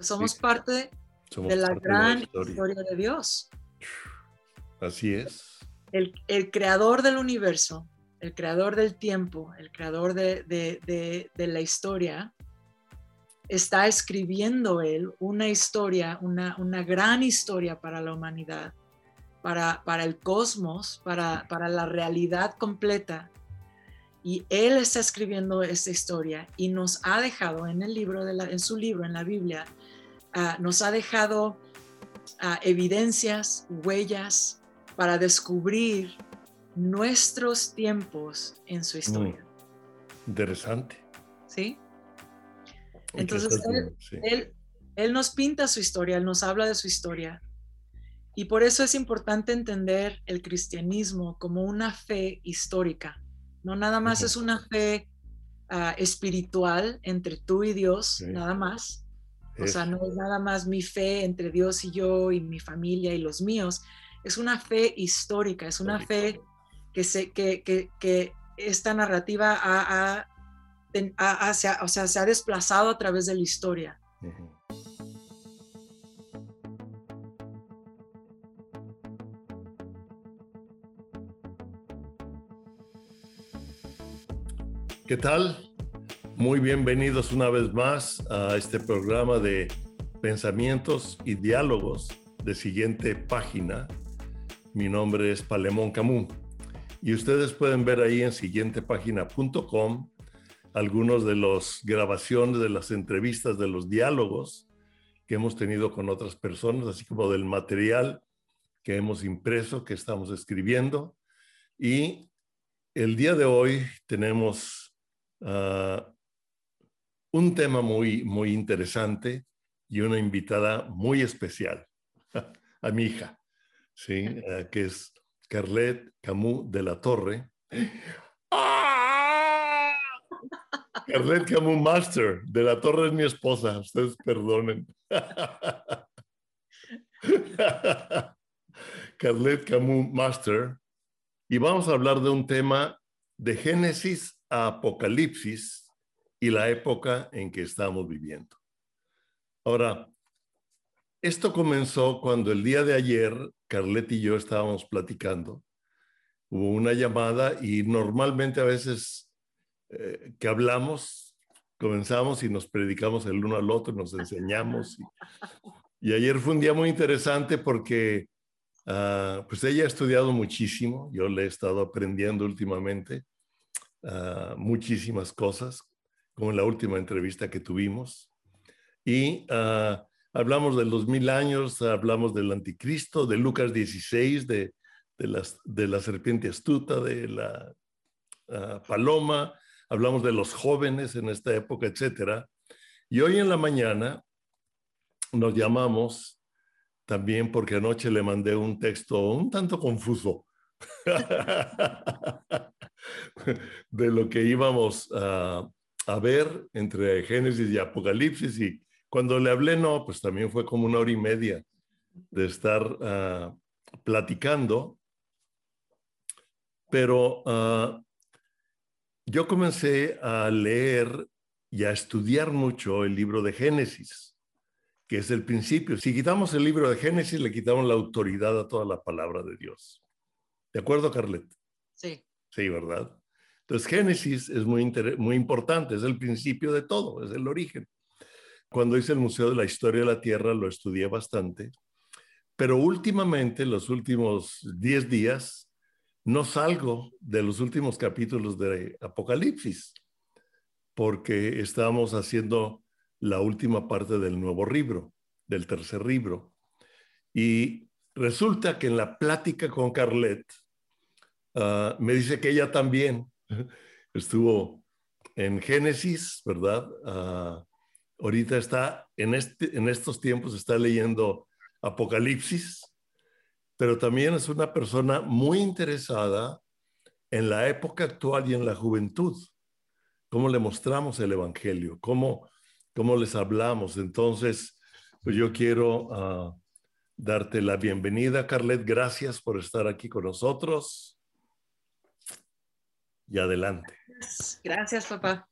Somos parte de la gran historia. de Dios. Así es. El, creador del universo, el creador del tiempo, el creador de, la historia, está escribiendo él una historia, una, una gran historia para la humanidad, para, para el cosmos, para, para la realidad completa y él está escribiendo esta historia y nos ha dejado en el libro, de en su libro, en la Biblia, ah, nos ha dejado ah, evidencias, huellas para descubrir nuestros tiempos en su historia. interesante. ¿Sí? Entonces, él, él nos pinta su historia, él nos habla de su historia. Y por eso es importante entender el cristianismo como una fe histórica no nada más es una fe ah, espiritual entre tú y Dios, nada más. O sea, no es nada más mi fe entre Dios y yo y mi familia y los míos. Es una fe histórica, es una fe que, se, que, que, esta narrativa ha, o sea, se ha desplazado a través de la historia. ¿Qué tal? Muy bienvenidos una vez más a este programa de pensamientos y diálogos de siguiente página. Mi nombre es Palemón Camus y ustedes pueden ver ahí en siguientepágina.com algunos de las grabaciones de las entrevistas de los diálogos que hemos tenido con otras personas, así como del material que hemos impreso, que estamos escribiendo. Y el día de hoy tenemos Ah, un tema muy, muy interesante y una invitada muy especial, a mi hija, ¿sí? Ah, que es Carlet Camus de la Torre. ¡Ah! Carlet Camus Master de la Torre es mi esposa, ustedes perdonen. Carlet Camus Master. Y vamos a hablar de un tema de Génesis Apocalipsis y la época en que estamos viviendo. Ahora, esto comenzó cuando el día de ayer Carlet y yo estábamos platicando. Hubo una llamada y normalmente a veces eh, que hablamos, comenzamos y nos predicamos el uno al otro, nos enseñamos. Y, ayer fue un día muy interesante porque ah, pues ella ha estudiado muchísimo, yo le he estado aprendiendo últimamente Ah, muchísimas cosas, como en la última entrevista que tuvimos. Y ah, hablamos de los mil años, hablamos del anticristo, de Lucas 16, de, de, la serpiente astuta, de la ah, paloma, hablamos de los jóvenes en esta época, etc. Y hoy en la mañana nos llamamos también porque anoche le mandé un texto un tanto confuso de lo que íbamos a, ver entre Génesis y Apocalipsis. Y cuando le hablé, no, pues también fue como una hora y media de estar ah, platicando. Pero ah, yo comencé a leer y a estudiar mucho el libro de Génesis, que es el principio. Si quitamos el libro de Génesis, le quitamos la autoridad a toda la palabra de Dios. ¿De acuerdo, Carlet? Sí. Sí, ¿verdad? Entonces, Génesis es muy, muy importante, es el principio de todo, es el origen. Cuando hice el Museo de la Historia de la Tierra lo estudié bastante, pero últimamente, los últimos 10 días, no salgo de los últimos capítulos de Apocalipsis, porque estamos haciendo la última parte del nuevo libro, del tercer libro. Y Resulta que en la plática con Carlet, ah, me dice que ella también estuvo en Génesis, ¿verdad? Ah, ahorita está, en, este, en estos tiempos está leyendo Apocalipsis, pero también es una persona muy interesada en la época actual y en la juventud. ¿Cómo le mostramos el Evangelio? ¿Cómo, cómo les hablamos? Entonces, pues yo quiero ah, darte la bienvenida, Carlet. Gracias por estar aquí con nosotros. Y adelante. Gracias, papá.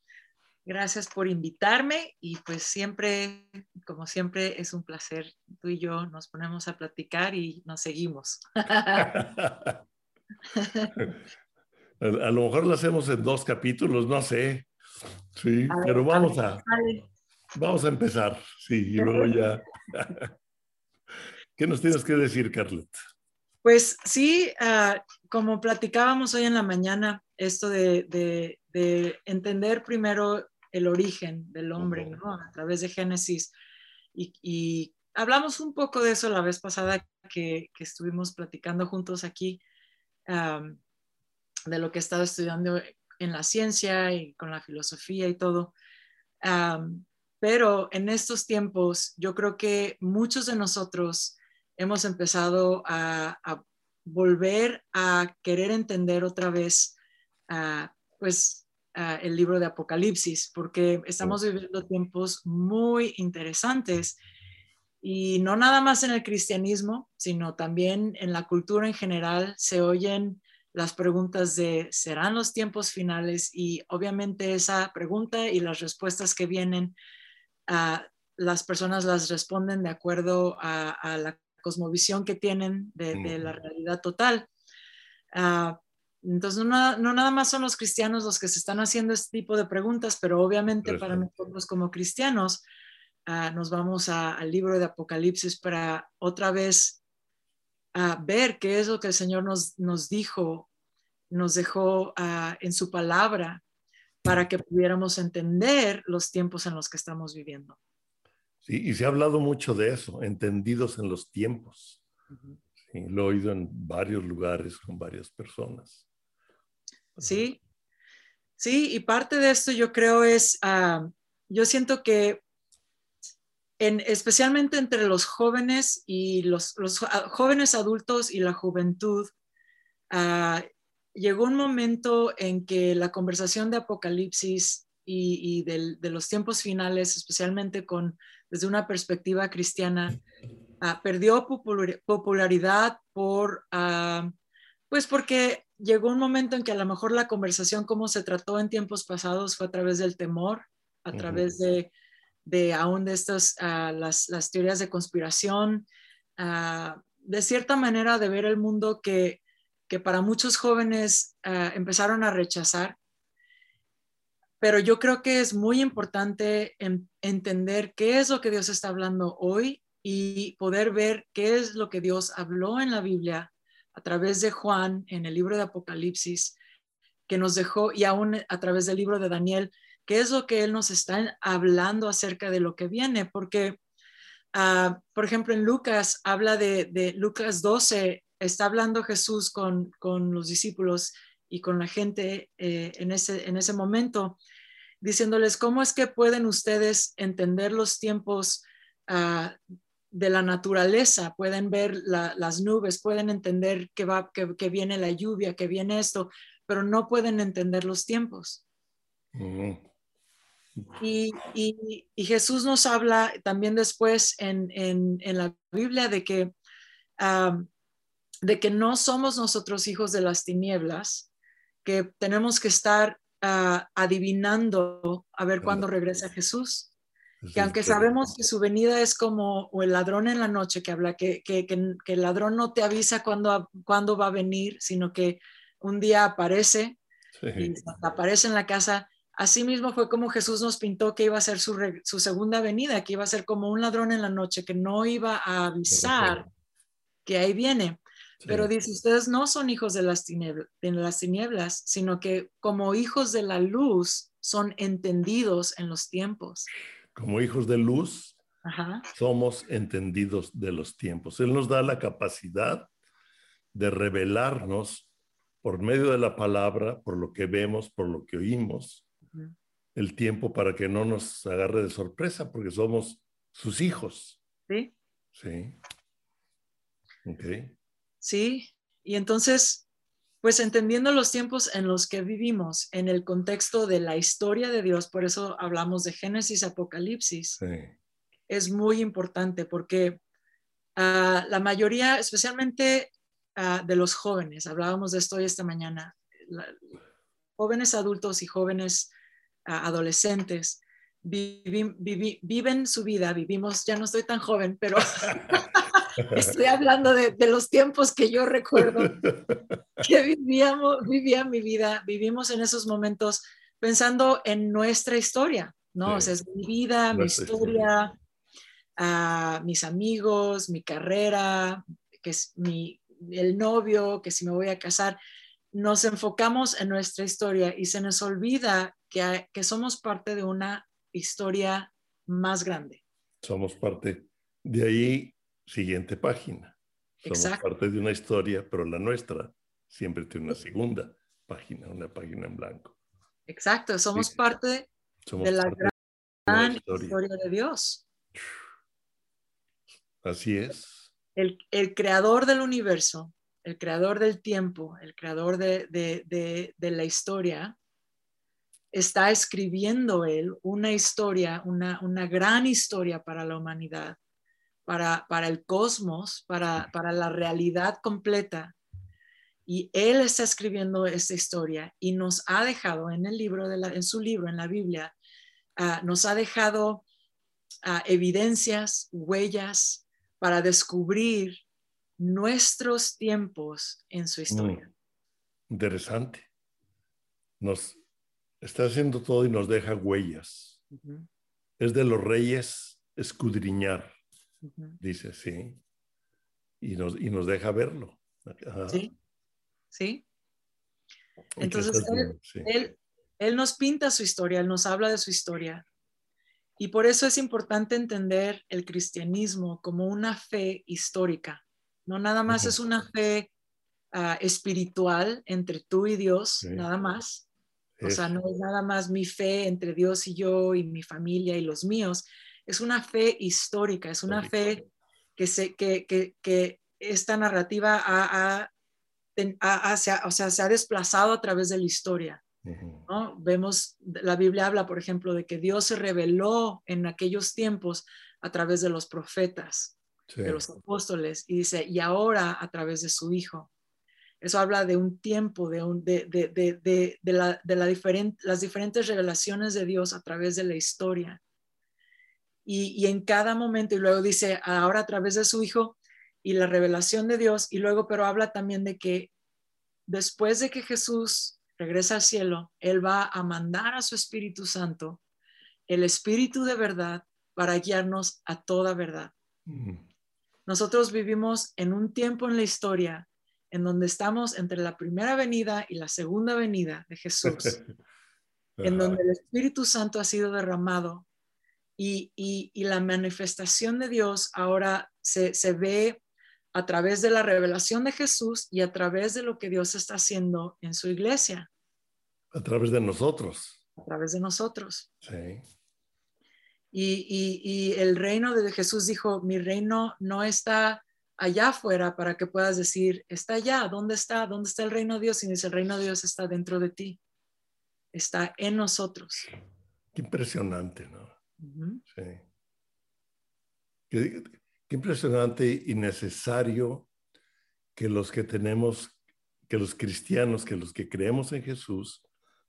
Gracias por invitarme y pues siempre, como siempre, es un placer. Tú y yo nos ponemos a platicar y nos seguimos. a, lo mejor lo hacemos en dos capítulos, no sé. Sí, pero vamos a, vamos a empezar. Sí, y luego ya. ¿Qué nos tienes que decir, Carlet? Pues sí, ah, como platicábamos hoy en la mañana, esto de, entender primero el origen del hombre, ¿no? A través de Génesis. Y, hablamos un poco de eso la vez pasada que, estuvimos platicando juntos aquí, de lo que he estado estudiando en la ciencia y con la filosofía y todo. pero en estos tiempos, yo creo que muchos de nosotros hemos empezado a, volver a querer entender otra vez, pues, el libro de Apocalipsis, porque estamos viviendo tiempos muy interesantes y no nada más en el cristianismo, sino también en la cultura en general se oyen las preguntas de ¿serán los tiempos finales? Y obviamente esa pregunta y las respuestas que vienen, las personas las responden de acuerdo a, la cosmovisión que tienen de, la realidad total. Ah, entonces, no, nada más son los cristianos los que se están haciendo este tipo de preguntas, pero obviamente para nosotros como cristianos ah, nos vamos al libro de Apocalipsis para otra vez ah, ver qué es lo que el Señor nos, nos dijo, nos dejó en su palabra para que pudiéramos entender los tiempos en los que estamos viviendo y se ha hablado mucho de eso, entendidos en los tiempos. lo he oído en varios lugares con varias personas. Sí, sí, y parte de esto yo creo es, ah, yo siento que en, especialmente entre los jóvenes y los, jóvenes adultos y la juventud, ah, llegó un momento en que la conversación de Apocalipsis y, de los tiempos finales, especialmente con desde una perspectiva cristiana, ah, perdió popularidad por, pues porque llegó un momento en que a lo mejor la conversación como se trató en tiempos pasados fue a través del temor, a través de, de aún de estas, ah, las, las, teorías de conspiración, de cierta manera de ver el mundo que, que para muchos jóvenes empezaron a rechazar. Pero yo creo que es muy importante entender qué es lo que Dios está hablando hoy y poder ver qué es lo que Dios habló en la Biblia a través de Juan en el libro de Apocalipsis, que nos dejó, y aún a través del libro de Daniel, qué es lo que Él nos está hablando acerca de lo que viene, porque, ah, por ejemplo, en Lucas habla de, Lucas 12, está hablando Jesús con, con los discípulos y con la gente eh, en, ese, en ese momento, diciéndoles cómo es que pueden ustedes entender los tiempos ah, de la naturaleza, pueden ver las nubes, pueden entender que, va, que, viene la lluvia, que viene esto, pero no pueden entender los tiempos. y, Jesús nos habla también después en, la Biblia de que, ah, de que no somos nosotros hijos de las tinieblas, que tenemos que estar ah, adivinando a ver cuándo regresa Jesús. Que aunque sabemos que su venida es como o el ladrón en la noche que habla, que, que, que, el ladrón no te avisa cuándo, cuándo va a venir, sino que un día aparece y aparece en la casa. Así mismo fue como Jesús nos pintó que iba a ser su, su, segunda venida, que iba a ser como un ladrón en la noche, que no iba a avisar que ahí viene. Pero dice, ustedes no son hijos de las, tinieblas, sino que como hijos de la luz son entendidos en los tiempos. Como hijos de luz, somos entendidos de los tiempos. Él nos da la capacidad de revelarnos por medio de la palabra, por lo que vemos, por lo que oímos, el tiempo para que no nos agarre de sorpresa, porque somos sus hijos. Sí. Sí. Ok. ¿sí? Y entonces, pues entendiendo los tiempos en los que vivimos, en el contexto de la historia de Dios, por eso hablamos de Génesis, Apocalipsis, es muy importante porque ah, la mayoría, especialmente ah, de los jóvenes, hablábamos de esto hoy esta mañana, jóvenes adultos y jóvenes adolescentes, viven su vida, vivimos, ya no estoy tan joven, pero estoy hablando de, los tiempos que yo recuerdo que vivíamos, vivía mi vida, vivimos en esos momentos pensando en nuestra historia, ¿no? O sea, es mi vida, mi historia, ah, mis amigos, mi carrera, que es mi, el novio, que si me voy a casar. Nos enfocamos en nuestra historia y se nos olvida que, que somos parte de una historia más grande. Somos parte. De ahí, siguiente página. Somos parte de una historia, pero la nuestra siempre tiene una segunda página, una página en blanco. Exacto, somos parte de la gran historia. de Dios. Así es. El, creador del universo, el creador del tiempo, el creador de, de la historia, está escribiendo él una historia, una, gran historia para la humanidad, para, para el cosmos, para, para, la realidad completa. Y él está escribiendo esta historia y nos ha dejado en el libro, de la, en su libro, en la Biblia, ah, nos ha dejado ah, evidencias, huellas para descubrir nuestros tiempos en su historia. Mm, interesante. Nos, está haciendo todo y nos deja huellas. Es de los reyes escudriñar, dice, sí. Y nos, y nos deja verlo. Sí, sí. Entonces, él, él, nos pinta su historia, él nos habla de su historia. Y por eso es importante entender el cristianismo como una fe histórica. No nada más es una fe ah, espiritual entre tú y Dios, nada más, o sea, no es nada más mi fe entre Dios y yo y mi familia y los míos. Es una fe histórica, es una fe que, se, que, que, que esta narrativa ha, ha, se ha, o sea, se ha desplazado a través de la historia. ¿no? Vemos, la Biblia habla, por ejemplo, de que Dios se reveló en aquellos tiempos a través de los profetas, de los apóstoles, y dice, y ahora a través de su Hijo. Eso habla de un tiempo, de, un, de, de, de, de la, la las diferentes revelaciones de Dios a través de la historia. Y, y, en cada momento, y luego dice, ahora a través de su Hijo y la revelación de Dios, y luego, pero habla también de que después de que Jesús regresa al cielo, Él va a mandar a su Espíritu Santo, el Espíritu de verdad, para guiarnos a toda verdad. Nosotros vivimos en un tiempo en la historia en donde estamos entre la primera venida y la segunda venida de Jesús, en donde el Espíritu Santo ha sido derramado y, la manifestación de Dios ahora se, ve a través de la revelación de Jesús y a través de lo que Dios está haciendo en su iglesia. A través de nosotros. A través de nosotros. Sí. Y, y, el reino de Jesús dijo, mi reino no está allá afuera para que puedas decir, está allá, ¿dónde está? ¿Dónde está el reino de Dios? Y dice, el reino de Dios está dentro de ti, está en nosotros. Qué impresionante, ¿no? Sí. Qué, impresionante y necesario que los que tenemos, que los cristianos, que los que creemos en Jesús,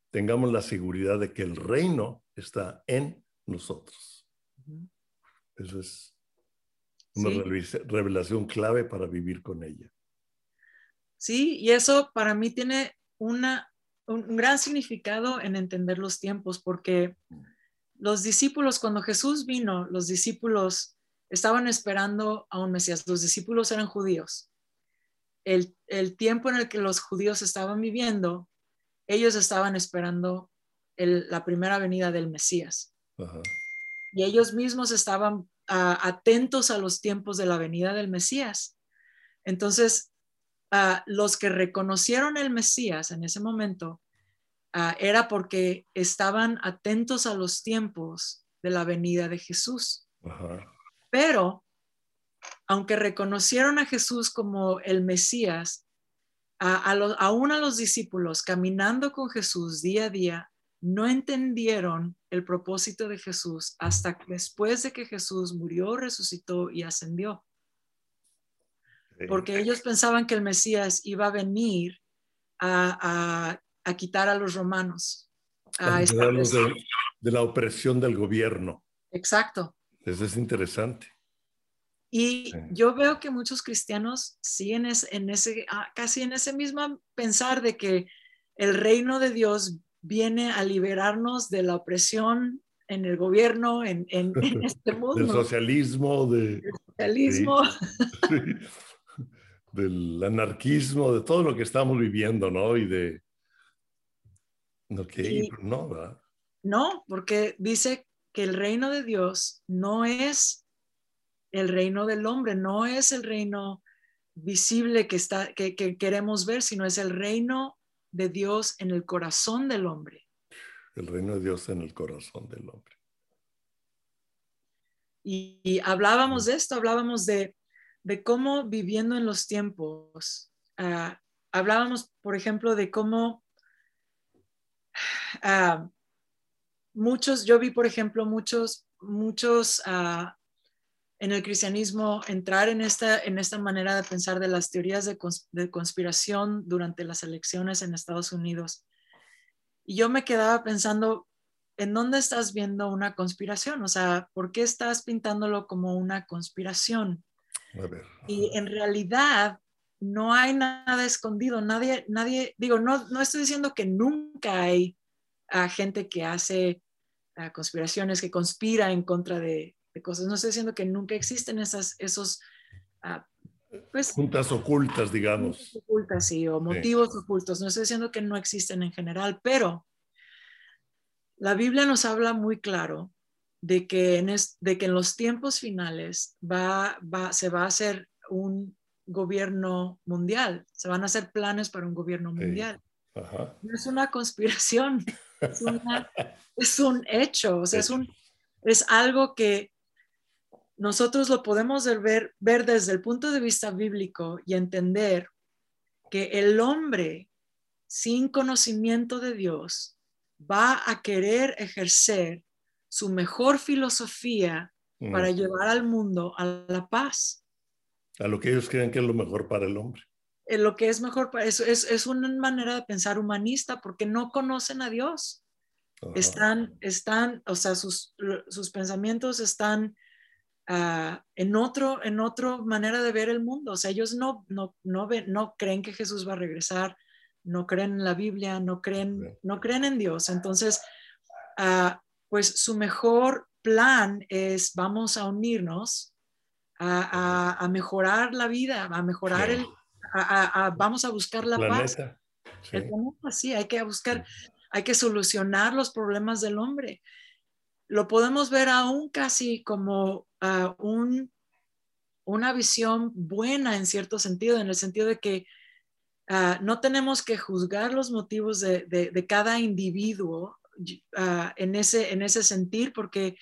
tengamos la seguridad de que el reino está en nosotros. Eso es una revelación clave para vivir con ella. Sí, y eso para mí tiene una, un gran significado en entender los tiempos, porque los discípulos, cuando Jesús vino, los discípulos estaban esperando a un Mesías. Los discípulos eran judíos. El, el tiempo en el que los judíos estaban viviendo, ellos estaban esperando la primera venida del Mesías. Y ellos mismos estaban atentos a los tiempos de la venida del Mesías. Entonces, los que reconocieron el Mesías en ese momento era porque estaban atentos a los tiempos de la venida de Jesús. Pero, aunque reconocieron a Jesús como el Mesías, aún a los discípulos caminando con Jesús día a día, no entendieron el propósito de Jesús hasta después de que Jesús murió, resucitó y ascendió. Porque ellos pensaban que el Mesías iba a venir a, quitar a los romanos, a establecer. De, la opresión del gobierno. Exacto. Eso es interesante. Y yo veo que muchos cristianos siguen en ese, ah, casi en ese mismo pensar de que el reino de Dios viene a liberarnos de la opresión en el gobierno, en, en, este mundo. Del socialismo, de, socialismo. del anarquismo, de todo lo que estamos viviendo, ¿no? Y de... no, ¿verdad? No, porque dice que el reino de Dios no es el reino del hombre, no es el reino visible que, está, que, que queremos ver, sino es el reino de Dios en el corazón del hombre. El reino de Dios en el corazón del hombre. Y, hablábamos de esto, hablábamos de, cómo viviendo en los tiempos, ah, hablábamos, por ejemplo, de cómo ah, muchos, yo vi, por ejemplo, muchos, muchos uh, en el cristianismo entrar en esta, en esta manera de pensar de las teorías de, conspiración durante las elecciones en Estados Unidos. Y yo me quedaba pensando, ¿en dónde estás viendo una conspiración? O sea, ¿por qué estás pintándolo como una conspiración? Y en realidad no hay nada escondido, nadie, nadie, digo, no, no estoy diciendo que nunca hay gente que hace conspiraciones, que conspira en contra de, cosas. No estoy diciendo que nunca existen esas, esos... Uh, pues, juntas ocultas, digamos. Ocultas, sí, o motivos ocultos. No estoy diciendo que no existen en general, pero la Biblia nos habla muy claro de que en, de que en los tiempos finales va, va, se va a hacer un gobierno mundial, se van a hacer planes para un gobierno mundial. No es una conspiración, es, es, un hecho, o sea, es, un, es algo que nosotros lo podemos ver, ver desde el punto de vista bíblico y entender que el hombre sin conocimiento de Dios va a querer ejercer su mejor filosofía mm. para llevar al mundo a la paz. A lo que ellos creen que es lo mejor para el hombre. En lo que es mejor para eso es, es, una manera de pensar humanista porque no conocen a Dios. Están, están, o sea, sus, sus pensamientos están Ah, en otro, en otra manera de ver el mundo. O sea, ellos no, no, no, ven, no creen que Jesús va a regresar, no creen en la Biblia, no creen, no creen en Dios. Entonces, ah, pues su mejor plan es vamos a unirnos, a, mejorar la vida, a mejorar el, vamos a buscar la paz. Sí. hay que buscar, hay que solucionar los problemas del hombre lo podemos ver aún casi como ah, un, una visión buena en cierto sentido, en el sentido de que ah, no tenemos que juzgar los motivos de, cada individuo ah, en, ese, en ese sentir, porque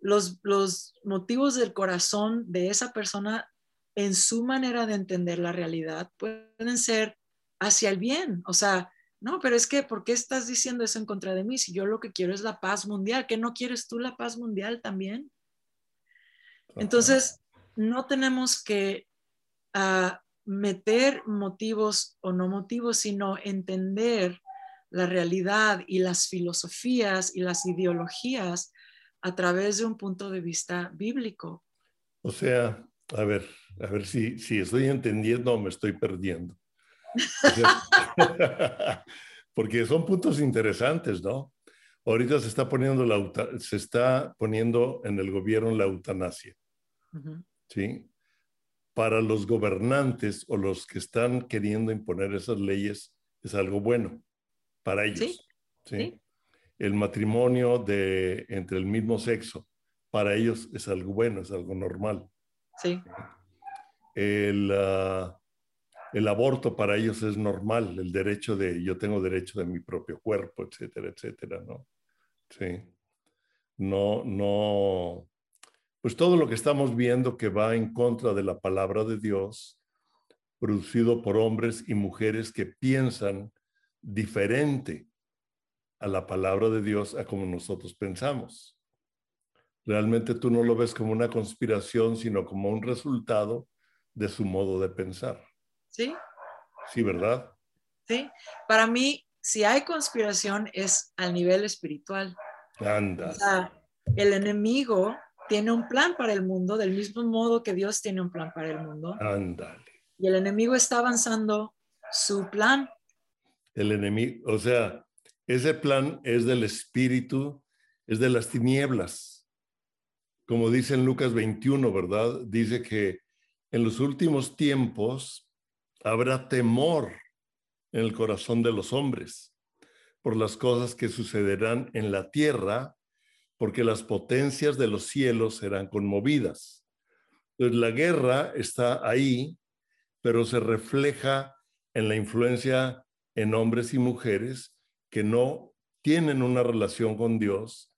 los, los motivos del corazón de esa persona en su manera de entender la realidad pueden ser hacia el bien, o sea, no, pero es que, ¿por qué estás diciendo eso en contra de mí? Si yo lo que quiero es la paz mundial, ¿qué no quieres tú la paz mundial también? Entonces, no tenemos que ah, meter motivos o no motivos, sino entender la realidad y las filosofías y las ideologías a través de un punto de vista bíblico. O sea, a ver, a ver si, si estoy entendiendo o me estoy perdiendo. Porque son puntos interesantes, ¿no? Ahorita se está poniendo, la, se está poniendo en el gobierno la eutanasia, ¿sí? Para los gobernantes o los que están queriendo imponer esas leyes es algo bueno para ellos, ¿sí? El matrimonio de, entre el mismo sexo, para ellos es algo bueno, es algo normal. Sí. El, uh, el aborto para ellos es normal, el derecho de, yo tengo derecho de mi propio cuerpo, etcétera, etcétera, ¿no? Sí. No, no, pues todo lo que estamos viendo que va en contra de la palabra de Dios, producido por hombres y mujeres que piensan diferente a la palabra de Dios a como nosotros pensamos. Realmente tú no lo ves como una conspiración, sino como un resultado de su modo de pensar. ¿sí? Sí, ¿verdad? Sí, para mí, si hay conspiración es al nivel espiritual. Anda. O sea, el enemigo tiene un plan para el mundo del mismo modo que Dios tiene un plan para el mundo. Ándale. Y el enemigo está avanzando su plan. El enemigo, o sea, ese plan es del espíritu, es de las tinieblas. Como dice en Lucas 21, ¿verdad? Dice que en los últimos tiempos habrá temor en el corazón de los hombres por las cosas que sucederán en la tierra, porque las potencias de los cielos serán conmovidas. Entonces la guerra está ahí, pero se refleja en la influencia en hombres y mujeres que no tienen una relación con Dios.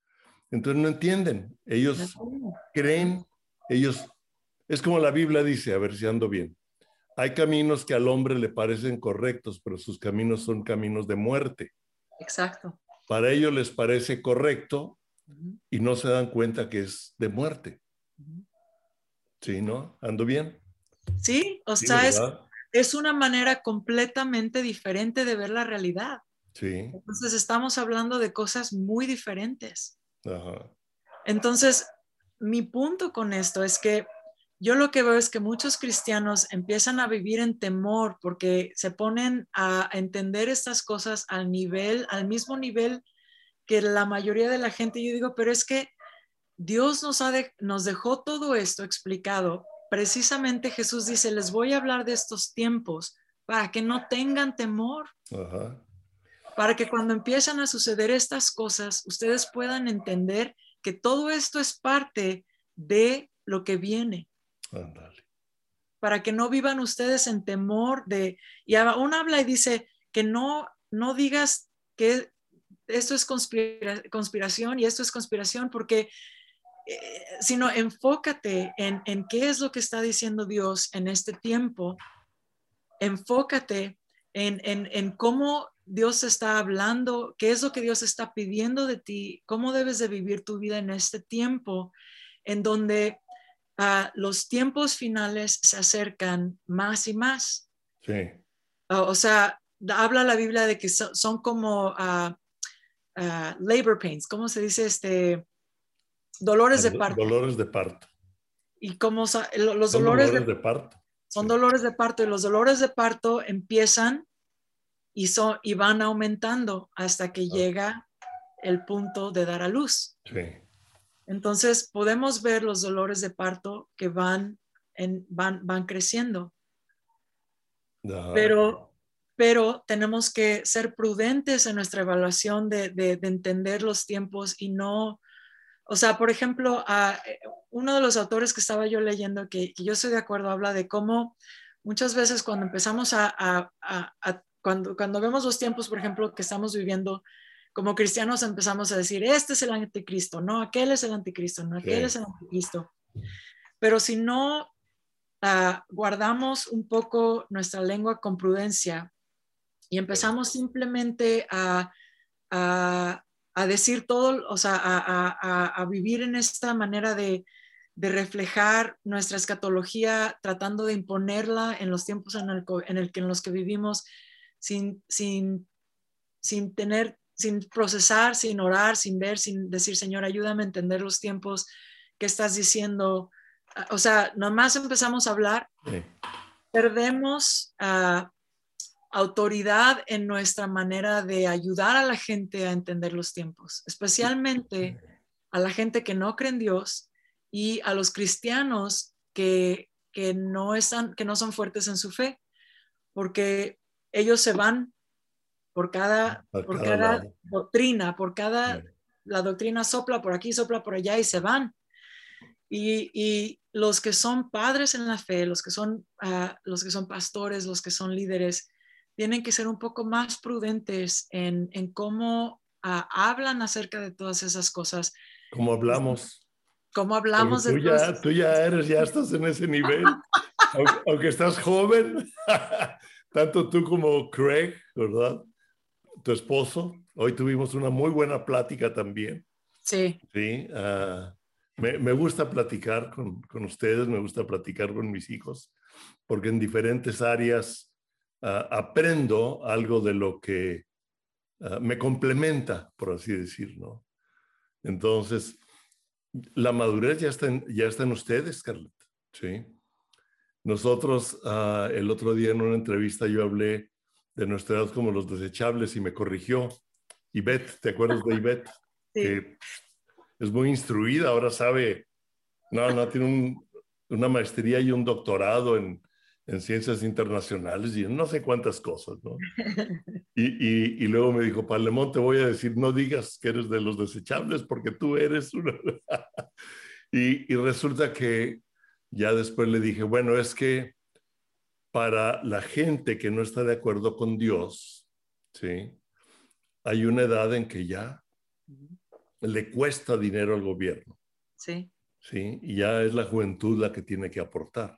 Entonces no entienden. Ellos creen, ellos, es como la Biblia dice, a ver si ando bien. Hay caminos que al hombre le parecen correctos, pero sus caminos son caminos de muerte. Exacto. Para ellos les parece correcto y no se dan cuenta que es de muerte. Sí, ¿no? ¿Ando bien? Sí, o sea, es, es una manera completamente diferente de ver la realidad. Sí. Entonces estamos hablando de cosas muy diferentes. Ajá. Entonces, mi punto con esto es que yo lo que veo es que muchos cristianos empiezan a vivir en temor porque se ponen a entender estas cosas al nivel, al mismo nivel que la mayoría de la gente. Yo digo, pero es que Dios nos, ha nos dejó todo esto explicado. Precisamente Jesús dice, les voy a hablar de estos tiempos para que no tengan temor. Ajá. Para que cuando empiezan a suceder estas cosas, ustedes puedan entender que todo esto es parte de lo que viene. Para que no vivan ustedes en temor de, y aún habla y dice que no, no digas que esto es conspira- conspiración y esto es conspiración, porque, eh, sino enfócate en, en qué es lo que está diciendo Dios en este tiempo, enfócate en, en, en cómo Dios está hablando, qué es lo que Dios está pidiendo de ti, cómo debes de vivir tu vida en este tiempo, en donde ah, los tiempos finales se acercan más y más. Sí. Ah, o sea, habla la Biblia de que so- son, como ah, labor pains, ¿cómo se dice? Este, dolores de parto. Dolores de parto. Y como los Son dolores, dolores de, de parto. son sí. dolores de parto y los dolores de parto empiezan y, son, y van aumentando hasta que llega el punto de dar a luz. Sí. Entonces podemos ver los dolores de parto que van, en, van, van creciendo. Ajá. pero, pero tenemos que ser prudentes en nuestra evaluación de, de- de entender los tiempos y no, o sea, por ejemplo, a, eh, uno de los autores que estaba yo leyendo, que, que yo estoy de acuerdo, habla de cómo muchas veces cuando empezamos a- a- a- cuando, cuando vemos los tiempos, por ejemplo, que estamos viviendo, como cristianos empezamos a decir, este es el anticristo, no, aquel es el anticristo, no, aquel Sí. es el anticristo. Pero si no ah, guardamos un poco nuestra lengua con prudencia y empezamos simplemente a, a- a decir todo, o sea, a, a- vivir en esta manera de, de reflejar nuestra escatología, tratando de imponerla en los tiempos en, el, en, el en los que vivimos, sin, sin, sin tener, sin procesar, sin orar, sin ver, sin decir, Señor, ayúdame a entender los tiempos que estás diciendo. Ah, O sea, nomás empezamos a hablar Sí. perdemos ah, autoridad en nuestra manera de ayudar a la gente a entender los tiempos, especialmente a la gente que no cree en Dios y a los cristianos que, que, no, están, que no son fuertes en su fe, porque ellos se van por cada, Por por cada cada doctrina, por cada, Sí. la doctrina sopla por aquí, sopla por allá y se van. Y, y los que son padres en la fe, los que son, ah, los que son pastores, los que son líderes, tienen que ser un poco más prudentes en, en cómo ah, hablan acerca de todas esas cosas, Como hablamos. cómo hablamos Porque de tú, todas ya, tú ya eres, ya estás en ese nivel. aunque, aunque estás joven, tanto tú como Craig, ¿verdad? Tu esposo. Hoy tuvimos una muy buena plática también. Sí, Sí, ah, me, me gusta platicar con, con ustedes, me gusta platicar con mis hijos, porque en diferentes áreas ah, aprendo algo de lo que ah, me complementa, por así decir, ¿no? Entonces, la madurez ya está en, ya está en ustedes, Scarlett, ¿sí? Nosotros, ah, el otro día en una entrevista yo hablé de nuestra edad como los desechables y me corrigió Ivette, ¿te acuerdas de Ivette? Sí. Que es muy instruida, ahora sabe, no, no, tiene una maestría y un doctorado en, en, ciencias internacionales y no sé cuántas cosas, ¿no? Y, y, y luego me dijo, Palemón, te voy a decir, no digas que eres de los desechables porque tú eres uno. y, y resulta que ya después le dije, bueno, es que para la gente que no está de acuerdo con Dios, ¿sí? Hay una edad en que ya le cuesta dinero al gobierno. Sí. Sí, y ya es la juventud la que tiene que aportar.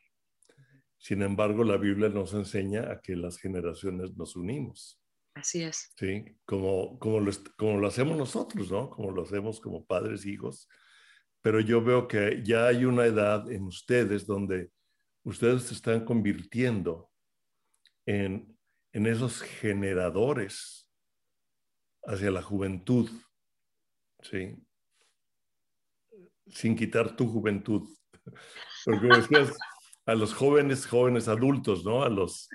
Sin embargo, la Biblia nos enseña a que las generaciones nos unimos. Así es. Sí, como, como, lo, como lo hacemos nosotros, ¿no? Como lo hacemos como padres, hijos. Pero yo veo que ya hay una edad en ustedes donde ustedes se están convirtiendo en, en esos generadores hacia la juventud, ¿sí? Sin quitar tu juventud. Porque decías, a los jóvenes, jóvenes adultos, ¿no? A los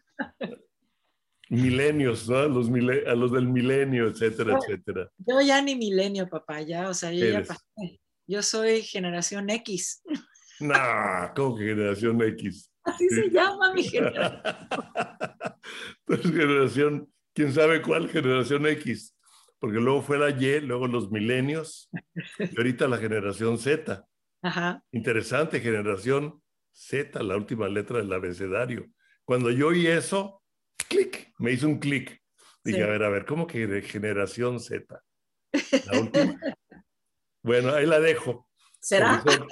milenios, ¿no? A los, a los del milenio, etcétera, etcétera. Yo ya ni milenio, papá, ya, o sea, yo ya pasé. Yo soy generación X. No, ¿cómo que generación X? Así sí. se llama mi generación. Entonces, generación, quién sabe cuál generación X, porque luego fue la Y, luego los milenios, y ahorita la generación Z. Ajá. Interesante, generación Z, la última letra del abecedario. Cuando yo oí eso, clic, me hizo un clic. Dije, Sí. a ver, a ver, ¿cómo que generación Z? La última. Bueno, ahí la dejo. ¿Será? Son-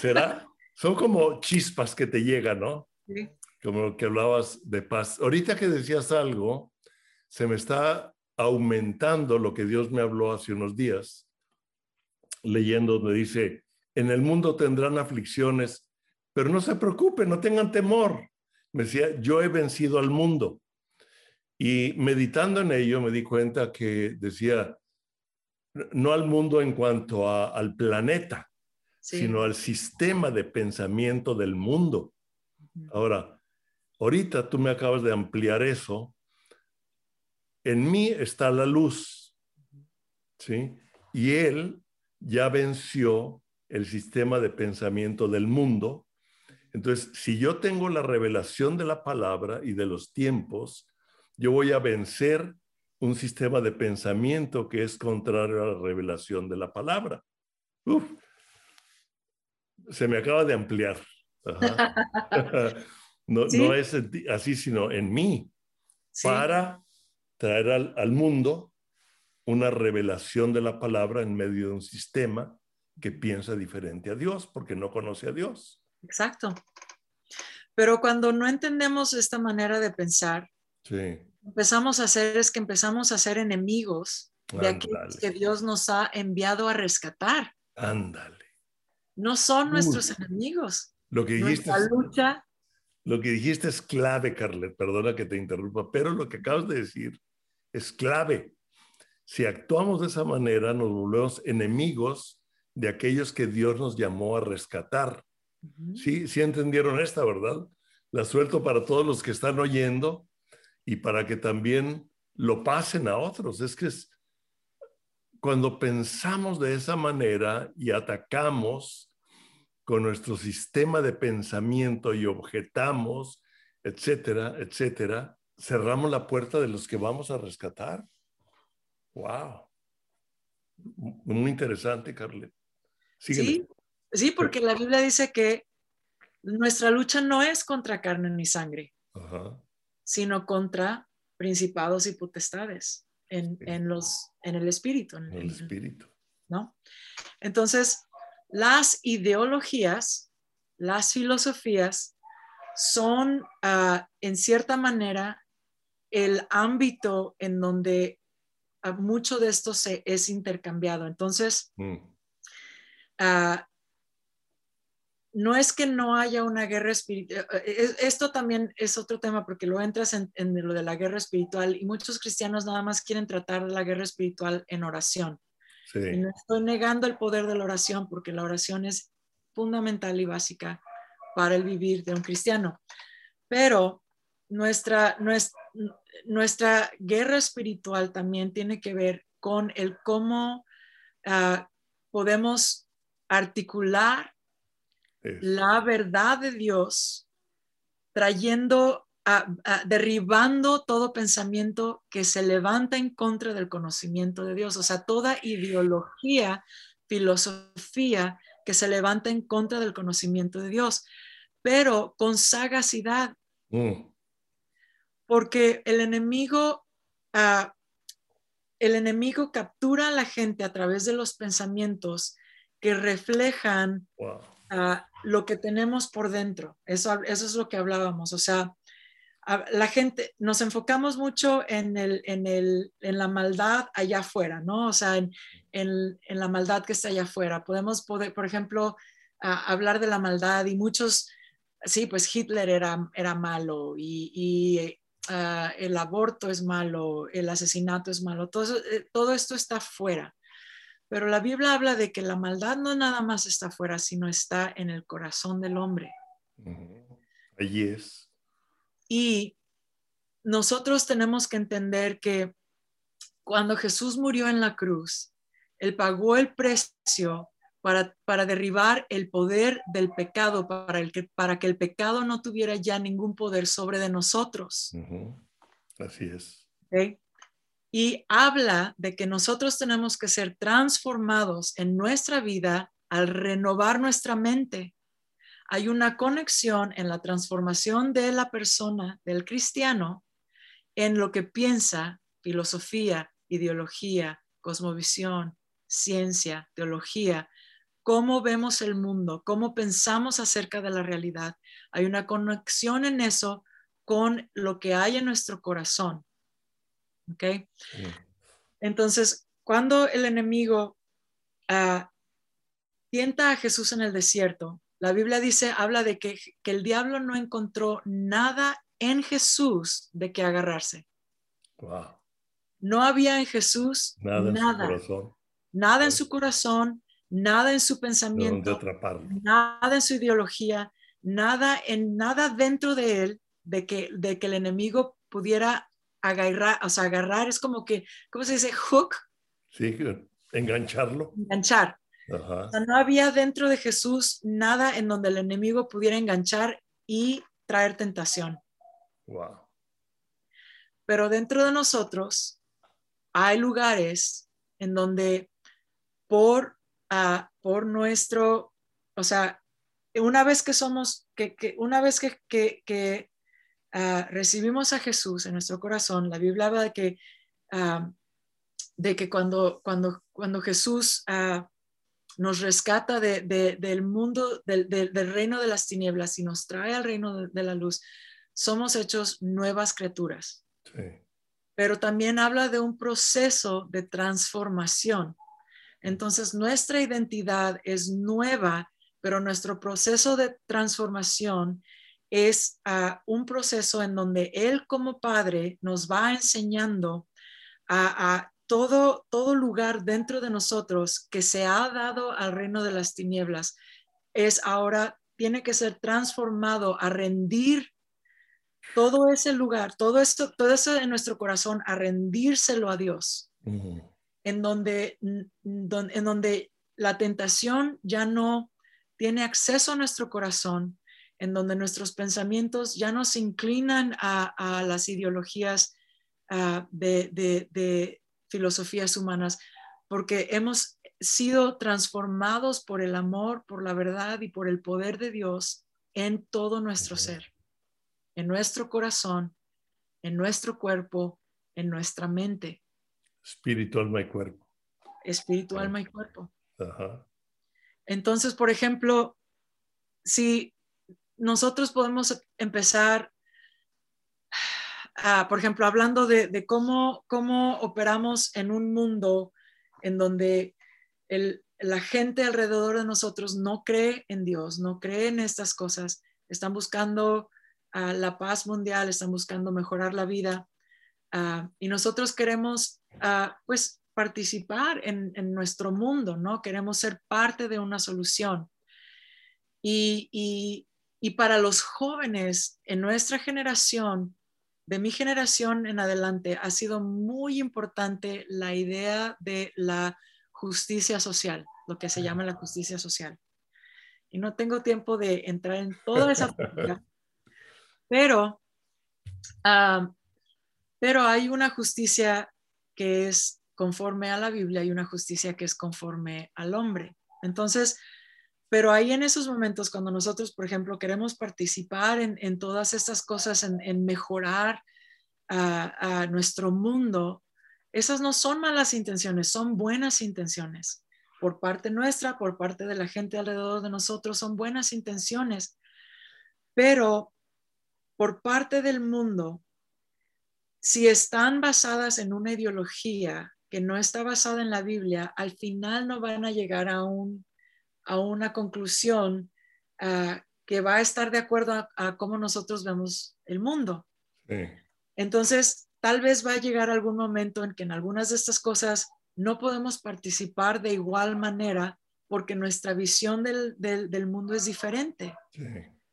¿Será? Son como chispas que te llegan, ¿no? Sí. Como lo que hablabas de paz. Ahorita que decías algo, se me está aumentando lo que Dios me habló hace unos días, leyendo donde dice, en el mundo tendrán aflicciones, pero no se preocupen, no tengan temor. Me decía, yo he vencido al mundo. Y meditando en ello me di cuenta que decía, no al mundo en cuanto a- al planeta, Sí. sino al sistema de pensamiento del mundo. Ahora, ahorita tú me acabas de ampliar eso. En mí está la luz, ¿sí? Y él ya venció el sistema de pensamiento del mundo. Entonces, si yo tengo la revelación de la palabra y de los tiempos, yo voy a vencer un sistema de pensamiento que es contrario a la revelación de la palabra. Uf, se me acaba de ampliar. No, Sí. no es así, sino en mí, Sí. para traer al, al mundo una revelación de la palabra en medio de un sistema que piensa diferente a Dios, porque no conoce a Dios. Exacto. Pero cuando no entendemos esta manera de pensar, Sí, empezamos a hacer es que empezamos a ser enemigos de aquellos que Dios nos ha enviado a rescatar. ándale. No son Uy. nuestros enemigos. Lo que dijiste Nuestra es, lucha, lo que dijiste es clave, Carlet, perdona que te interrumpa, pero lo que acabas de decir es clave. Si actuamos de esa manera, nos volvemos enemigos de aquellos que Dios nos llamó a rescatar. Ujú. Sí, sí entendieron esta, ¿verdad? La suelto para todos los que están oyendo y para que también lo pasen a otros. Es que es, cuando pensamos de esa manera y atacamos con nuestro sistema de pensamiento y objetamos, etcétera, etcétera, cerramos la puerta de los que vamos a rescatar. Wow. Muy interesante, Carlet. Síguele. Sí, sí, porque la Biblia dice que nuestra lucha no es contra carne ni sangre, Ajá. Sino contra principados y potestades en, en los, en el espíritu. en- El espíritu. ¿no? Entonces, las ideologías, las filosofías son, ah, en cierta manera, el ámbito en donde ah, mucho de esto se es intercambiado. Entonces, Mm. ah, no es que no haya una guerra espiritual. Esto también es otro tema porque lo entras en, en, lo de la guerra espiritual y muchos cristianos nada más quieren tratar la guerra espiritual en oración. Sí. Y no estoy negando el poder de la oración porque la oración es fundamental y básica para el vivir de un cristiano. Pero nuestra, nuestra, nuestra guerra espiritual también tiene que ver con el cómo uh, podemos articular Es- la verdad de Dios, trayendo, a- a- derribando todo pensamiento que se levanta en contra del conocimiento de Dios, o sea, toda ideología, filosofía que se levanta en contra del conocimiento de Dios, pero con sagacidad, Mm, porque el enemigo, ah, el enemigo captura a la gente a través de los pensamientos que reflejan wow. A lo que tenemos por dentro. Eso, eso es lo que hablábamos. O sea, la gente, nos enfocamos mucho en, el, en, el, en la maldad allá afuera, ¿no? O sea, en, en, la maldad que está allá afuera. Podemos, poder, por ejemplo, hablar de la maldad y muchos, sí, pues Hitler era, era malo y, ah, el aborto es malo, el asesinato es malo, todo, eh, todo esto está afuera. Pero la Biblia habla de que la maldad no nada más está afuera, sino está en el corazón del hombre. Allí es. Y nosotros tenemos que entender que cuando Jesús murió en la cruz, Él pagó el precio para, para derribar el poder del pecado, para, el que, para que el pecado no tuviera ya ningún poder sobre de nosotros. Así es. ¿ok? Y habla de que nosotros tenemos que ser transformados en nuestra vida al renovar nuestra mente. Hay una conexión en la transformación de la persona, del cristiano, en lo que piensa, filosofía, ideología, cosmovisión, ciencia, teología, cómo vemos el mundo, cómo pensamos acerca de la realidad. Hay una conexión en eso con lo que hay en nuestro corazón. ¿Ok? Entonces, cuando el enemigo ah, tienta a Jesús en el desierto, la Biblia dice, habla de que, que el diablo no encontró nada en Jesús de que agarrarse. Wow. No había en Jesús Nada en su corazón. nada en su corazón, nada en su pensamiento, nada en su ideología, nada en nada dentro de él de que, de que el enemigo pudiera agarrar, o sea, agarrar es como que, ¿cómo se dice? Hook, Sí, engancharlo. enganchar. Ajá. O sea, no había dentro de Jesús nada en donde el enemigo pudiera enganchar y traer tentación. Wow. Pero dentro de nosotros hay lugares en donde por, ah, por nuestro, o sea, una vez que somos, que, que una vez que, que, que, ah, recibimos a Jesús en nuestro corazón, la Biblia habla de que, ah, de que cuando, cuando, cuando Jesús ah, nos rescata de, de- del mundo, del, del- del reino de las tinieblas y nos trae al reino de, de la luz, somos hechos nuevas criaturas. Sí. Pero también habla de un proceso de transformación. Entonces, nuestra identidad es nueva, pero nuestro proceso de transformación es un proceso en donde Él como Padre nos va enseñando a, a todo, todo lugar dentro de nosotros que se ha dado al reino de las tinieblas, es ahora, tiene que ser transformado a rendir todo ese lugar, todo esto, todo eso en nuestro corazón, a rendírselo a Dios, en donde, en donde la tentación ya no tiene acceso a nuestro corazón, en donde nuestros pensamientos ya no se inclinan a, a las ideologías ah, de, de- de filosofías humanas, porque hemos sido transformados por el amor, por la verdad y por el poder de Dios en todo nuestro ser, en nuestro corazón, en nuestro cuerpo, en nuestra mente, Espíritu, alma y cuerpo. espíritu, alma y cuerpo. Ajá. Entonces, por ejemplo, si nosotros podemos empezar, por ejemplo, hablando de, de cómo, cómo operamos en un mundo en donde el, la gente alrededor de nosotros no cree en Dios, no cree en estas cosas, están buscando ah, la paz mundial, están buscando mejorar la vida ah, y nosotros queremos ah, pues participar en, nuestro mundo, ¿no? Queremos ser parte de una solución. y para los jóvenes en nuestra generación, de mi generación en adelante, ha sido muy importante la idea de la justicia social, lo que se llama la justicia social. Y no tengo tiempo de entrar en toda esa pero, ah, pero hay una justicia que es conforme a la Biblia y una justicia que es conforme al hombre. Entonces, pero ahí en esos momentos, cuando nosotros, por ejemplo, queremos participar en, todas estas cosas, en, mejorar a, nuestro mundo, esas no son malas intenciones, son buenas intenciones. Por parte nuestra, por parte de la gente alrededor de nosotros, son buenas intenciones. Pero por parte del mundo, si están basadas en una ideología que no está basada en la Biblia, al final no van a llegar a, un, a una conclusión ah, que va a estar de acuerdo a, cómo nosotros vemos el mundo. Entonces, tal vez va a llegar algún momento en que en algunas de estas cosas no podemos participar de igual manera porque nuestra visión del, mundo es diferente.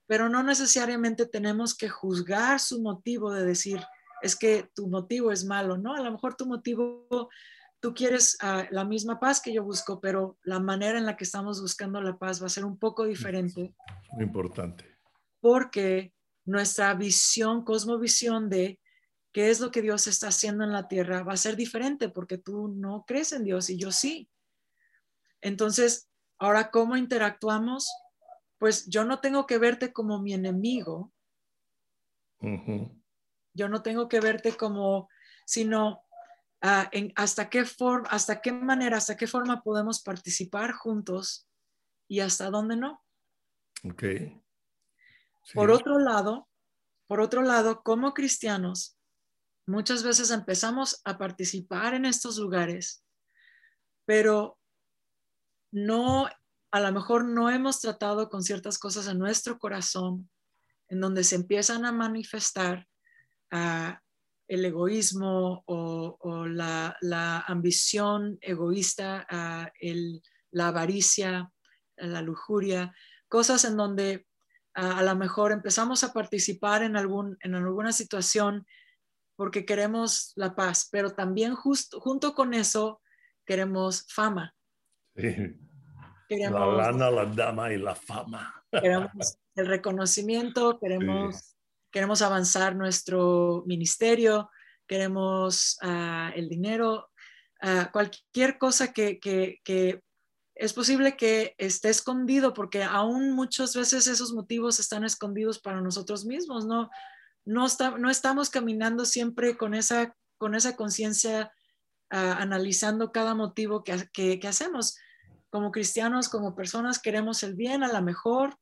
Pero no necesariamente tenemos que juzgar su motivo de decir, es que tu motivo es malo, ¿no? A lo mejor tu motivo, tú quieres ah, la misma paz que yo busco, pero la manera en la que estamos buscando la paz va a ser un poco diferente. Muy importante. Porque nuestra visión, cosmovisión de qué es lo que Dios está haciendo en la tierra va a ser diferente porque tú no crees en Dios y yo sí. Entonces, ahora, ¿cómo interactuamos? Pues yo no tengo que verte como mi enemigo. Yo no tengo que verte como, sino ah, en, hasta qué forma, hasta qué manera, hasta qué forma podemos participar juntos y hasta dónde no. Ok. Por otro lado, por otro lado, como cristianos, Muchas veces empezamos a participar en estos lugares, pero no, a lo mejor no hemos tratado con ciertas cosas en nuestro corazón, en donde se empiezan a manifestar ah, el egoísmo o, la, ambición egoísta, la avaricia, la lujuria, cosas en donde a lo mejor empezamos a participar en, algún, en alguna situación porque queremos la paz, pero también justo, junto con eso queremos fama. Queremos, la lana, la dama y la fama. Queremos el reconocimiento, queremos, queremos avanzar nuestro ministerio, queremos ah, el dinero, ah, cualquier cosa que, que, que es posible que esté escondido porque aún muchas veces esos motivos están escondidos para nosotros mismos, ¿no? no, no estamos caminando siempre con esa con esa conciencia ah, analizando cada motivo que, que, hacemos. Como cristianos, como personas, queremos el bien, a lo mejor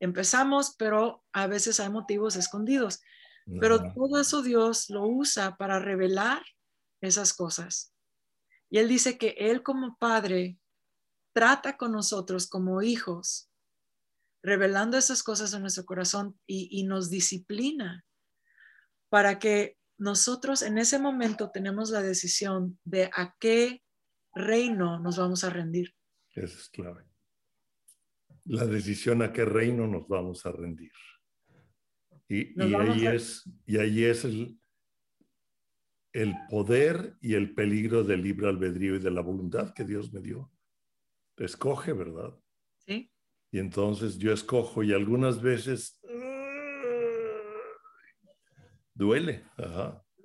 empezamos, pero a veces hay motivos escondidos. Pero todo eso Dios lo usa para revelar esas cosas. Y Él dice que Él como Padre trata con nosotros como hijos revelando esas cosas en nuestro corazón y, nos disciplina para que nosotros en ese momento tenemos la decisión de a qué reino nos vamos a rendir. Eso es clave. La decisión a qué reino nos vamos a rendir. Y, ahí, es, y ahí es el, el poder y el peligro del libre albedrío y de la voluntad que Dios me dio. Escoge, ¿verdad? Sí. Y entonces yo escojo y algunas veces duele.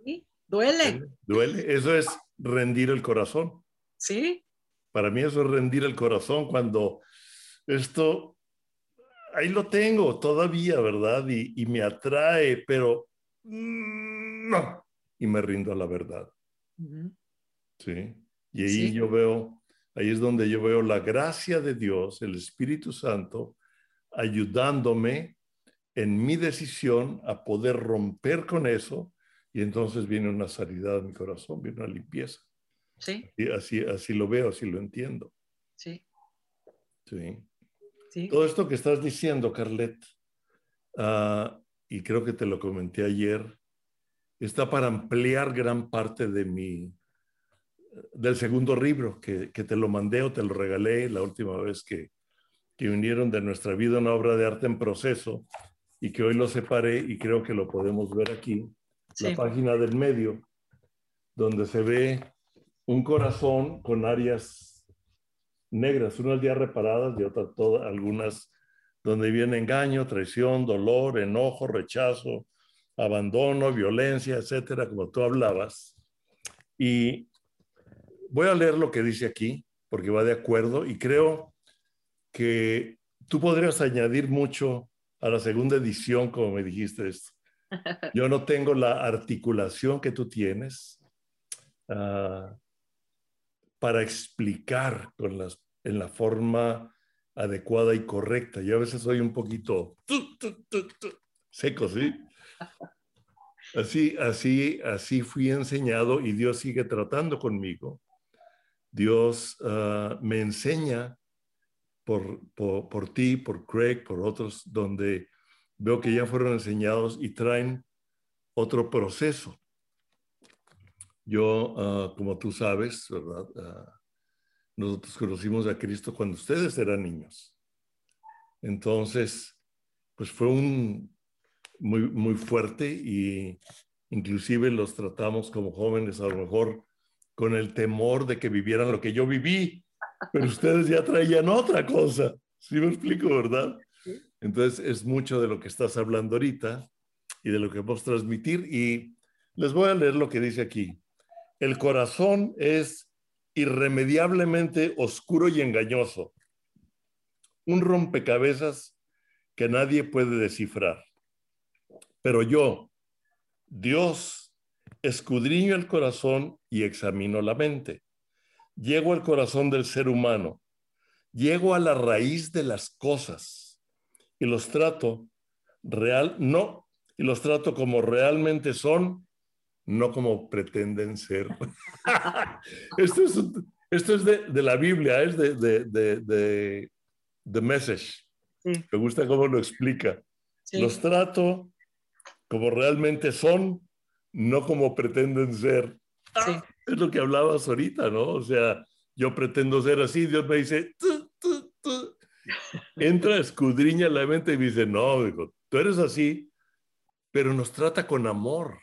Sí, duele. duele. Eso es rendir el corazón. Sí. Para mí eso es rendir el corazón cuando esto, ahí lo tengo todavía, ¿verdad? Y, me atrae, pero no. Y me rindo a la verdad. Sí. Y ahí yo veo Ahí es donde yo veo la gracia de Dios, el Espíritu Santo, ayudándome en mi decisión a poder romper con eso y entonces viene una sanidad en mi corazón, viene una limpieza. Sí. Y así, así lo veo, así lo entiendo. Sí. Sí. Todo esto que estás diciendo, Carlet, ah, y creo que te lo comenté ayer, está para ampliar gran parte de mi, del segundo libro, que, que te lo mandé o te lo regalé la última vez que, que unieron de nuestra vida una obra de arte en proceso y que hoy lo separé y creo que lo podemos ver aquí, la página del medio, donde se ve un corazón con áreas negras, unas ya reparadas y otras todas, algunas donde viene engaño, traición, dolor, enojo, rechazo, abandono, violencia, etcétera, como tú hablabas. Y voy a leer lo que dice aquí, porque va de acuerdo, y creo que tú podrías añadir mucho a la segunda edición, como me dijiste esto. Yo no tengo la articulación que tú tienes uh, para explicar con las, en la forma adecuada y correcta. Yo a veces soy un poquito seco, ¿sí? Así, así, así fui enseñado y Dios sigue tratando conmigo. Dios uh, me enseña por, ti, por Craig, por otros, donde veo que ya fueron enseñados y traen otro proceso. Yo, ah, como tú sabes, ¿verdad? Ah, nosotros conocimos a Cristo cuando ustedes eran niños. Entonces, pues fue un muy, muy fuerte y inclusive los tratamos como jóvenes a lo mejor con el temor de que vivieran lo que yo viví pero ustedes ya traían otra cosa. ¿Sí me explico, verdad? Entonces es mucho de lo que estás hablando ahorita y de lo que vamos a transmitir. Y les voy a leer lo que dice aquí. El corazón es irremediablemente oscuro y engañoso. Un rompecabezas que nadie puede descifrar. Pero yo, Dios, escudriño el corazón y examino la mente llego al corazón del ser humano, llego a la raíz de las cosas y los trato real, no, y los trato como realmente son, no como pretenden ser. esto es, esto es de, la Biblia, es de, de, de, The Message. Me gusta cómo lo explica. Los trato como realmente son, no como pretenden ser. Sí. Es lo que hablabas ahorita, ¿no? O sea, yo pretendo ser así, Dios me dice, entra, escudriña la mente y me dice, no, digo, tú eres así, pero nos trata con amor,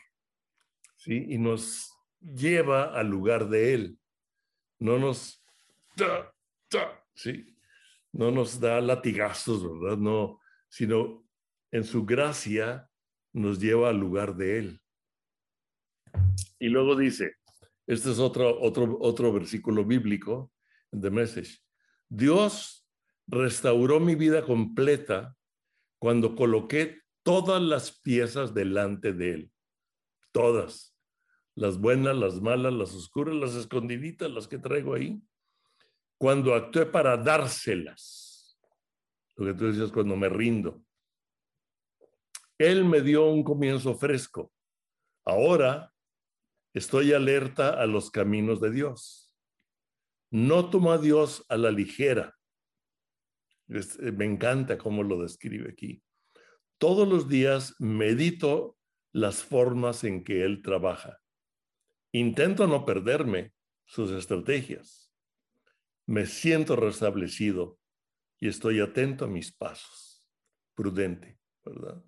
¿sí? Y nos lleva al lugar de Él. No nos, ¿sí? No nos da latigazos, ¿verdad? No, sino en su gracia nos lleva al lugar de Él. Y luego dice, este es otro, otro, otro versículo bíblico The Message. Dios restauró mi vida completa cuando coloqué todas las piezas delante de Él. Todas. Las buenas, las malas, las oscuras, las escondiditas, las que traigo ahí. Cuando actué para dárselas. Lo que tú decías cuando me rindo. Él me dio un comienzo fresco. Ahora Estoy alerta a los caminos de Dios. No tomo a Dios a la ligera. Eh, me encanta cómo lo describe aquí. Todos los días medito las formas en que Él trabaja. Intento no perderme sus estrategias. Me siento restablecido y estoy atento a mis pasos. Prudente, ¿verdad?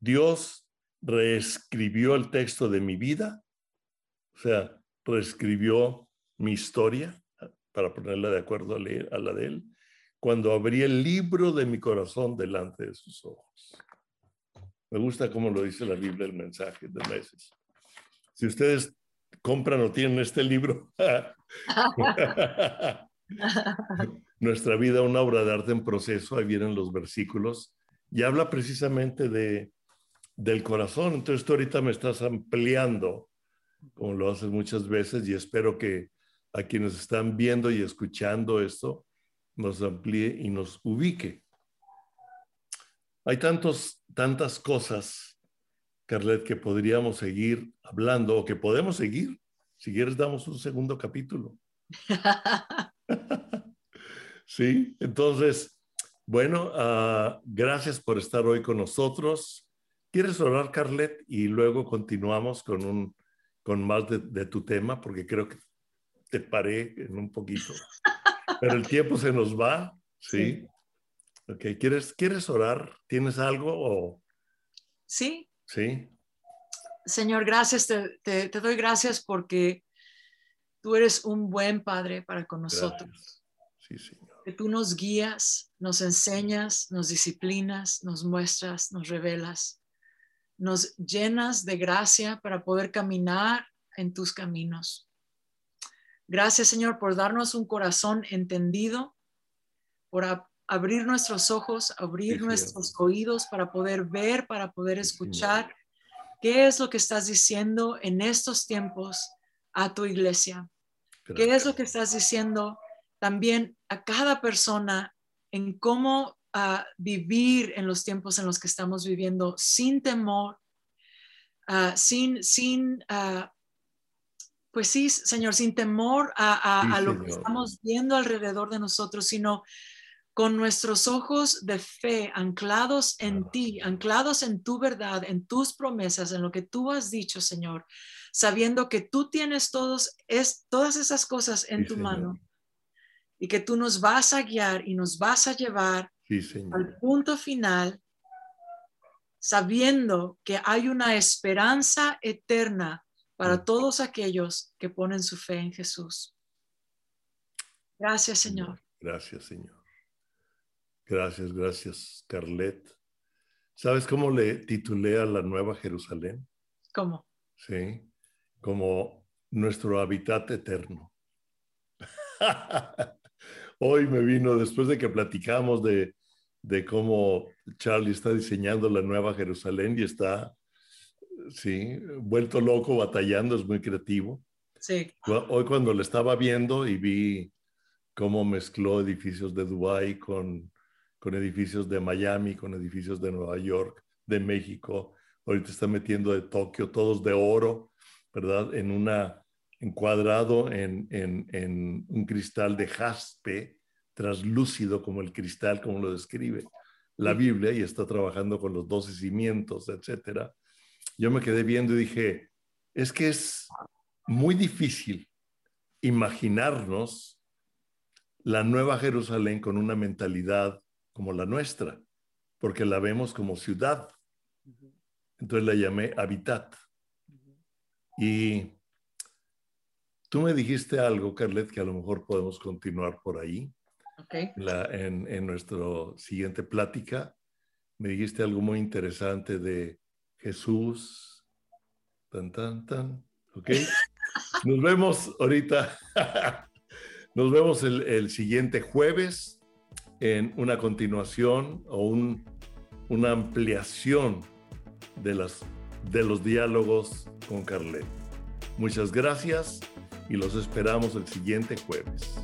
Dios reescribió el texto de mi vida, o sea, reescribió mi historia para ponerla de acuerdo a, la de él, cuando abrí el libro de mi corazón delante de sus ojos. Me gusta cómo lo dice la Biblia, el mensaje de meses. Si ustedes compran o tienen este libro, nuestra vida, una obra de arte en proceso, ahí vienen los versículos, y habla precisamente de del corazón. Entonces tú ahorita me estás ampliando, como lo haces muchas veces, y espero que a quienes están viendo y escuchando esto nos amplíe y nos ubique. Hay tantos, tantas cosas, Carlet, que podríamos seguir hablando o que podemos seguir. Si quieres, damos un segundo capítulo. Sí, entonces, bueno, ah, gracias por estar hoy con nosotros. ¿Quieres orar, Carlet? Y luego continuamos con, un, con más de, tu tema, porque creo que te paré en un poquito. Pero el tiempo se nos va, ¿sí? Ok, ¿quieres, ¿quieres orar? ¿Tienes algo o...? Sí. Sí. Señor, gracias, te, te, doy gracias porque tú eres un buen padre para con nosotros. Sí, Señor. Que tú nos guías, nos enseñas, nos disciplinas, nos muestras, nos revelas, nos llenas de gracia para poder caminar en tus caminos. Gracias, Señor, por darnos un corazón entendido, por abrir nuestros ojos, abrir nuestros oídos para poder ver, para poder escuchar ¿Qué es lo que estás diciendo en estos tiempos a tu iglesia? ¿Qué es lo que estás diciendo también a cada persona en cómo ah, vivir en los tiempos en los que estamos viviendo sin temor, ah, sin, sin ah, pues sí, Señor, sin temor a, lo que estamos viendo alrededor de nosotros, sino con nuestros ojos de fe anclados en ti, anclados en tu verdad, en tus promesas, en lo que tú has dicho, Señor, sabiendo que tú tienes todos, es, todas esas cosas en tu mano y que tú nos vas a guiar y nos vas a llevar al punto final, sabiendo que hay una esperanza eterna para todos aquellos que ponen su fe en Jesús. Gracias, Señor. Gracias, Señor. Gracias, gracias, Carlet. ¿Sabes cómo le titulé a la Nueva Jerusalén? ¿Cómo? Sí, como nuestro hábitat eterno. Hoy me vino, después de que platicamos de, de cómo Charlie está diseñando la Nueva Jerusalén y está, sí, vuelto loco, batallando, es muy creativo. Sí. Hoy cuando le estaba viendo y vi cómo mezcló edificios de Dubái con con edificios de Miami, con edificios de Nueva York, de México. Ahorita está metiendo de Tokio, todos de oro, ¿verdad? En una encuadrado en, en, un cristal de jaspe, traslúcido como el cristal, como lo describe la Biblia, y está trabajando con los doce cimientos, etcétera. Yo me quedé viendo y dije, es que es muy difícil imaginarnos la nueva Jerusalén con una mentalidad como la nuestra, porque la vemos como ciudad. Entonces la llamé Habitat. Y tú me dijiste algo, Carlet, que a lo mejor podemos continuar por ahí. en, en nuestra siguiente plática, me dijiste algo muy interesante de Jesús. Tan, tan, tan. ¿Ok? Nos vemos ahorita. Nos vemos el, el siguiente jueves en una continuación o una ampliación de, las, de los diálogos con Carlet. Muchas gracias y los esperamos el siguiente jueves.